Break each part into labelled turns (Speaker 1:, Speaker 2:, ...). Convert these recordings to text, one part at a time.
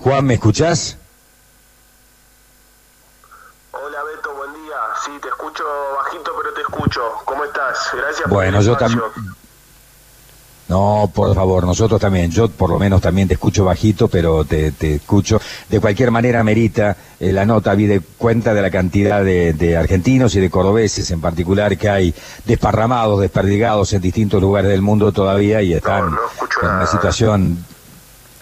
Speaker 1: Juan, ¿me escuchás?
Speaker 2: Hola Beto, buen día. Sí, te escucho bajito, pero te escucho. ¿Cómo estás? Gracias
Speaker 1: bueno,
Speaker 2: por
Speaker 1: yo también. No, por favor, nosotros también. Yo por lo menos también te escucho bajito, pero te, te escucho. De cualquier manera, merita eh, la nota, vi de cuenta de la cantidad de, de, argentinos y de cordobeses en particular que hay desparramados, desperdigados en distintos lugares del mundo todavía y están en una situación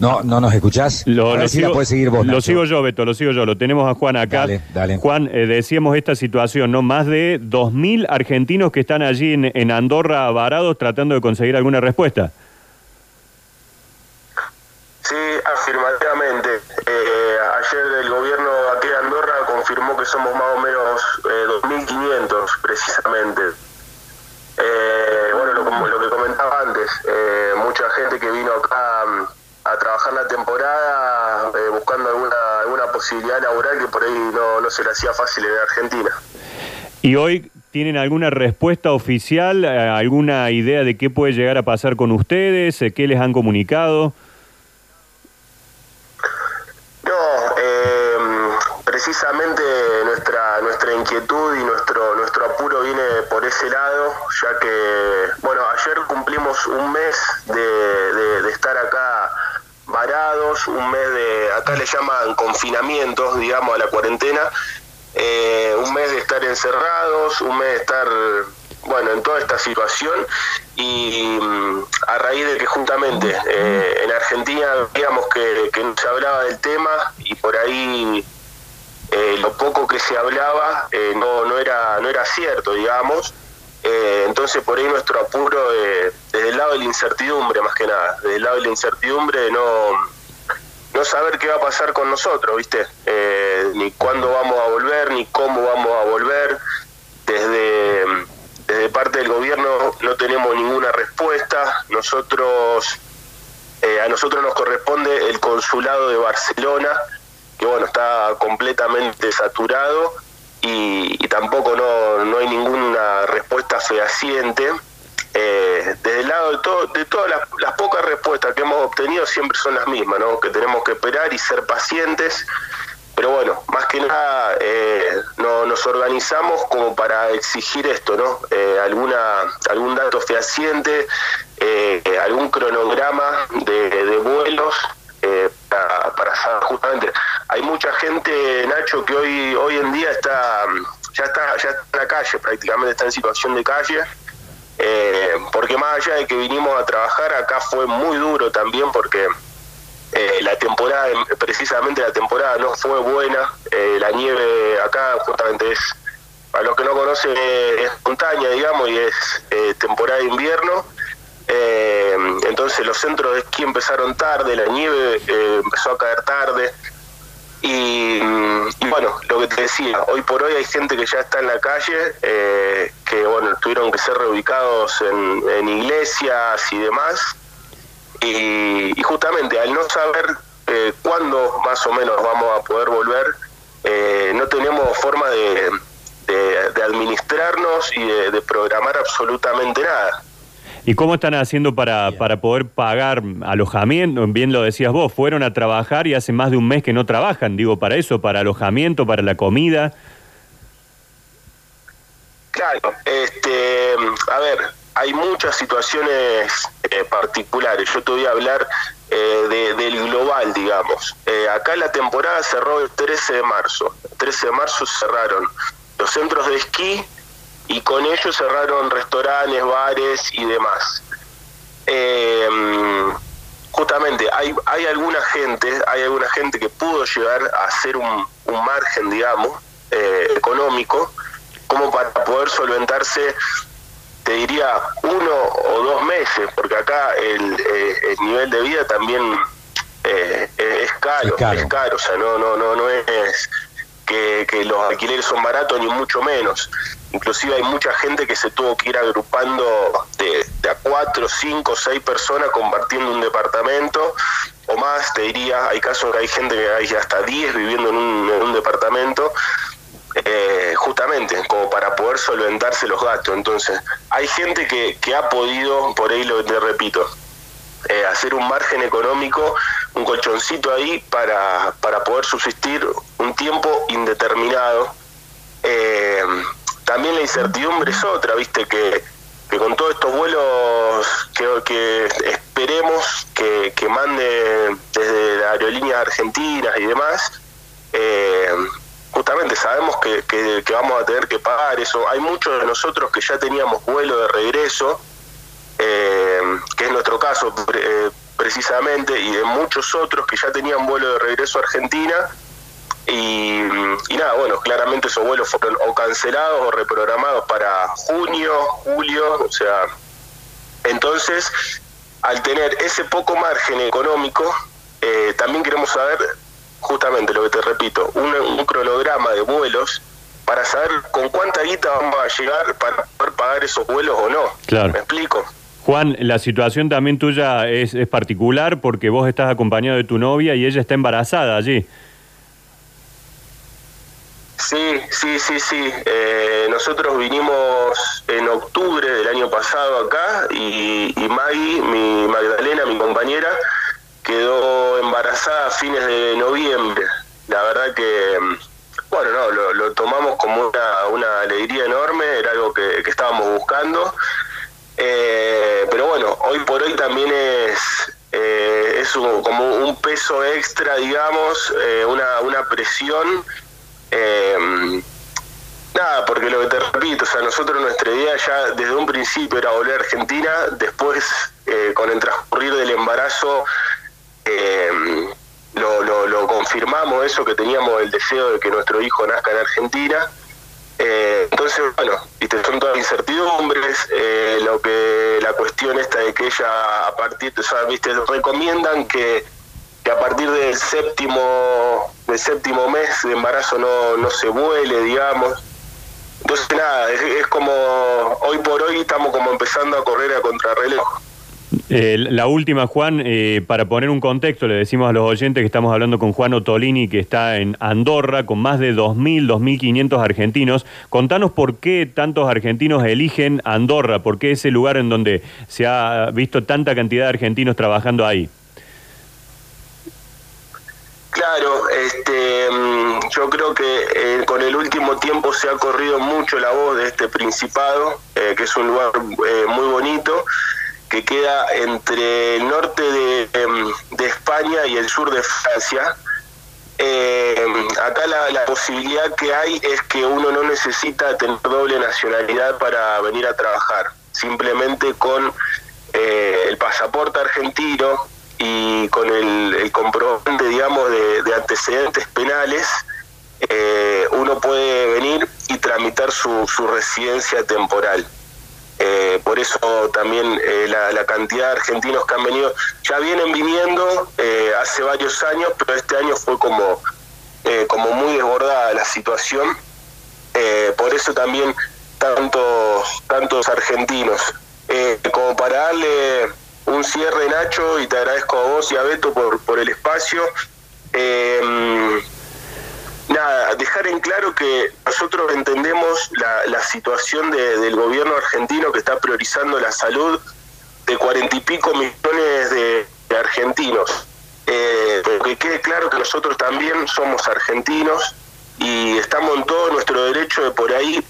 Speaker 1: no, no nos escuchás.
Speaker 3: Lo, lo
Speaker 1: sigo, seguir vos,
Speaker 3: lo sigo yo, Beto, lo sigo yo. Lo tenemos a Juan acá.
Speaker 1: Dale, dale.
Speaker 3: Juan, eh, decíamos esta situación, ¿no? Más de 2.000 argentinos que están allí en, en, Andorra varados tratando de conseguir alguna respuesta.
Speaker 2: Sí, afirmativamente. Eh, ayer el gobierno aquí de Andorra confirmó que somos más o menos eh, 2.500 precisamente. Eh, bueno, lo, lo, que comentaba antes, eh, mucha gente que vino acá a trabajar la temporada eh, buscando alguna, alguna posibilidad laboral que por ahí no, no se le hacía fácil en Argentina.
Speaker 3: ¿Y hoy tienen alguna respuesta oficial, eh, alguna idea de qué puede llegar a pasar con ustedes? Eh, ¿Qué les han comunicado?
Speaker 2: No, eh, precisamente nuestra nuestra inquietud y nuestro nuestro apuro viene por ese lado, ya que, bueno, ayer cumplimos un mes de, de, de estar acá un mes de, acá le llaman confinamientos, digamos, a la cuarentena, eh, un mes de estar encerrados, un mes de estar, bueno, en toda esta situación y mm, a raíz de que justamente eh, en Argentina digamos que, no se hablaba del tema y por ahí eh, lo poco que se hablaba no, no, era, no era cierto, digamos. Entonces por ahí nuestro apuro eh, desde el lado de la incertidumbre más que nada, desde el lado de la incertidumbre de no, no saber qué va a pasar con nosotros, ¿viste? Eh, ni cuándo vamos a volver, ni cómo vamos a volver. Desde, desde parte del gobierno no tenemos ninguna respuesta. Nosotros, a nosotros nos corresponde el consulado de Barcelona, que bueno, está completamente saturado y, y tampoco no, no, hay ninguna respuesta fehaciente. Eh, desde el lado de, todo, de todas las, pocas respuestas que hemos obtenido siempre son las mismas, ¿no? que tenemos que esperar y ser pacientes, pero bueno, más que nada eh, no, nos organizamos como para exigir esto, ¿no? Eh, alguna algún dato fehaciente, algún cronograma de, de vuelos para, para saber justamente hay mucha gente, Nacho, que hoy hoy en día está ya está ya está en la calle, prácticamente está en situación de calle, eh, porque más allá de que vinimos a trabajar, acá fue muy duro también porque eh, la temporada, precisamente la temporada no fue buena, eh, la nieve acá justamente es, para los que no conocen, es montaña, digamos, y es temporada de invierno. entonces los centros de esquí empezaron tarde, la nieve empezó a caer tarde, y, bueno, lo que te decía, hoy por hoy hay gente que ya está en la calle, eh, que bueno, tuvieron que ser reubicados en, iglesias y demás. Y, y, justamente al no saber eh, cuándo más o menos vamos a poder volver, eh, no tenemos forma de, de, administrarnos y de programar absolutamente nada.
Speaker 3: ¿Y cómo están haciendo para, para poder pagar alojamiento? Bien lo decías vos, fueron a trabajar y hace más de un mes que no trabajan, digo, para eso, para alojamiento, para la comida.
Speaker 2: Claro, este, a ver, hay muchas situaciones eh, particulares. Yo te voy a hablar eh, de, del global, digamos. Eh, acá la temporada cerró el 13 de marzo. El 13 de marzo cerraron los centros de esquí, y con ello cerraron restaurantes, bares y demás. Eh, justamente hay, hay alguna gente, hay alguna gente que pudo llegar a hacer un, un margen, digamos, eh, económico, como para poder solventarse, te diría, uno o dos meses, porque acá el, eh, el nivel de vida también eh, es caro, es caro, es caro, o sea, no, no, no, no es que, los alquileres son baratos ni mucho menos. Inclusive hay mucha gente que se tuvo que ir agrupando de, de a cuatro, cinco, seis personas compartiendo un departamento o más, te diría, hay casos que hay gente que hay hasta 10 viviendo en un, en un departamento, eh, justamente como para poder solventarse los gastos. Entonces, hay gente que, que ha podido, por ahí lo te repito, eh, hacer un margen económico un colchoncito ahí para, para poder subsistir un tiempo indeterminado. Eh, también la incertidumbre es otra, viste, que, con todos estos vuelos que, que esperemos que, que mande desde las aerolíneas argentinas y demás, eh, justamente sabemos que, que, vamos a tener que pagar eso. Hay muchos de nosotros que ya teníamos vuelo de regreso, eh, que es nuestro caso eh, precisamente, y de muchos otros que ya tenían vuelo de regreso a Argentina. Y, nada, bueno, claramente esos vuelos fueron o cancelados o reprogramados para junio, julio, o sea, entonces, al tener ese poco margen económico, eh, también queremos saber justamente lo que te repito, un, cronograma de vuelos para saber con cuánta guita vamos a llegar para poder pagar esos vuelos o no.
Speaker 3: Claro.
Speaker 2: ¿Me explico?
Speaker 3: Juan, la situación también tuya es, particular porque vos estás acompañado de tu novia y ella está embarazada allí.
Speaker 2: Sí, sí, sí, sí. Eh, nosotros vinimos en octubre del año pasado acá y, y Maggie, mi Magdalena, mi compañera, quedó embarazada a fines de noviembre. La verdad que, bueno, no, lo, tomamos como una, una, alegría enorme, era algo que, estábamos buscando. Eh, hoy por hoy también es, eh, es como un peso extra, digamos, eh, una, una presión. nada, porque lo que te repito, o sea, nosotros nuestra idea ya desde un principio era volver a Argentina, después con el transcurrir del embarazo eh, lo, lo, confirmamos eso que teníamos el deseo de que nuestro hijo nazca en Argentina. Eh, entonces, bueno, ¿viste? son todas incertidumbres, eh, lo que la cuestión esta de que ella a partir, o sea, viste, recomiendan que, que a partir del séptimo, del séptimo mes de embarazo no, no se vuele, digamos. Entonces nada, es, es como hoy por hoy estamos como empezando a correr a contrarreloj.
Speaker 3: Eh, la última, Juan, eh, para poner un contexto, le decimos a los oyentes que estamos hablando con Juan Otolini, que está en Andorra, con más de 2.000, 2.500 argentinos. Contanos por qué tantos argentinos eligen Andorra, por qué ese lugar en donde se ha visto tanta cantidad de argentinos trabajando ahí.
Speaker 2: Claro, este, mm, yo creo que eh, con el último tiempo se ha corrido mucho la voz de este Principado, que es un lugar muy bonito que queda entre el norte em, de, España y el sur de Francia. Em, acá la, posibilidad que hay es que uno no necesita tener doble nacionalidad para venir a trabajar. Simplemente con eh, el pasaporte argentino y con el, comprobante, digamos, de, antecedentes penales, eh, uno puede venir y tramitar su residencia temporal. Eh, por eso también eh, la, cantidad de argentinos que han venido, ya vienen viniendo eh, hace varios años, pero este año fue como, como muy desbordada la situación. por eso también tantos, tantos argentinos. como para darle un cierre, Nacho, y te agradezco a vos y a Beto por, por el espacio dejar en claro que nosotros entendemos la, situación del gobierno argentino que está priorizando la salud de cuarenta y pico millones de, argentinos. Eh, que quede claro que nosotros también somos argentinos y estamos en todo nuestro derecho de por ahí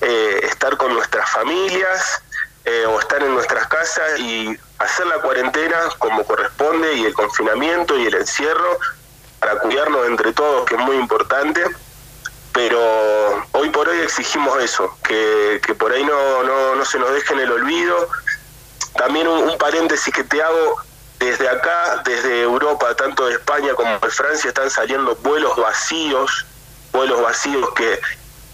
Speaker 2: eh, estar con nuestras familias eh, o estar en nuestras casas y hacer la cuarentena como corresponde y el confinamiento y el encierro para cuidarnos entre todos, que es muy importante, pero hoy por hoy exigimos eso, que, por ahí no, no, se nos deje en el olvido. También un, paréntesis que te hago, desde acá, desde Europa, tanto de España como de Francia, están saliendo vuelos vacíos, vuelos vacíos que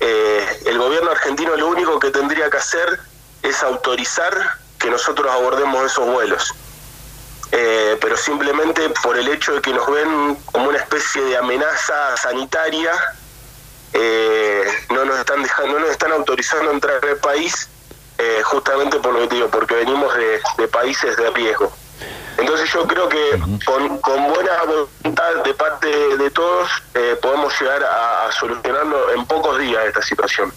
Speaker 2: eh, el gobierno argentino lo único que tendría que hacer es autorizar que nosotros abordemos esos vuelos. Eh, pero simplemente por el hecho de que nos ven como una especie de amenaza sanitaria, eh, no nos están dejando, no nos están autorizando a entrar al país, eh, justamente por lo que digo, porque venimos de, países de riesgo. Entonces yo creo que con, buena voluntad de parte de, todos podemos llegar a, a, solucionarlo en pocos días esta situación.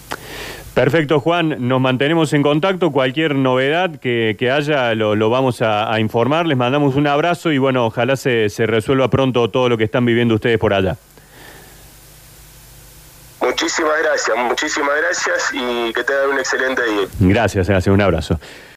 Speaker 3: Perfecto, Juan. Nos mantenemos en contacto. Cualquier novedad que, haya lo, vamos a, informar. Les mandamos un abrazo y bueno, ojalá se, se resuelva pronto todo lo que están viviendo ustedes por allá.
Speaker 2: Muchísimas gracias, muchísimas gracias y que tengan un excelente día.
Speaker 3: Gracias, gracias, un abrazo.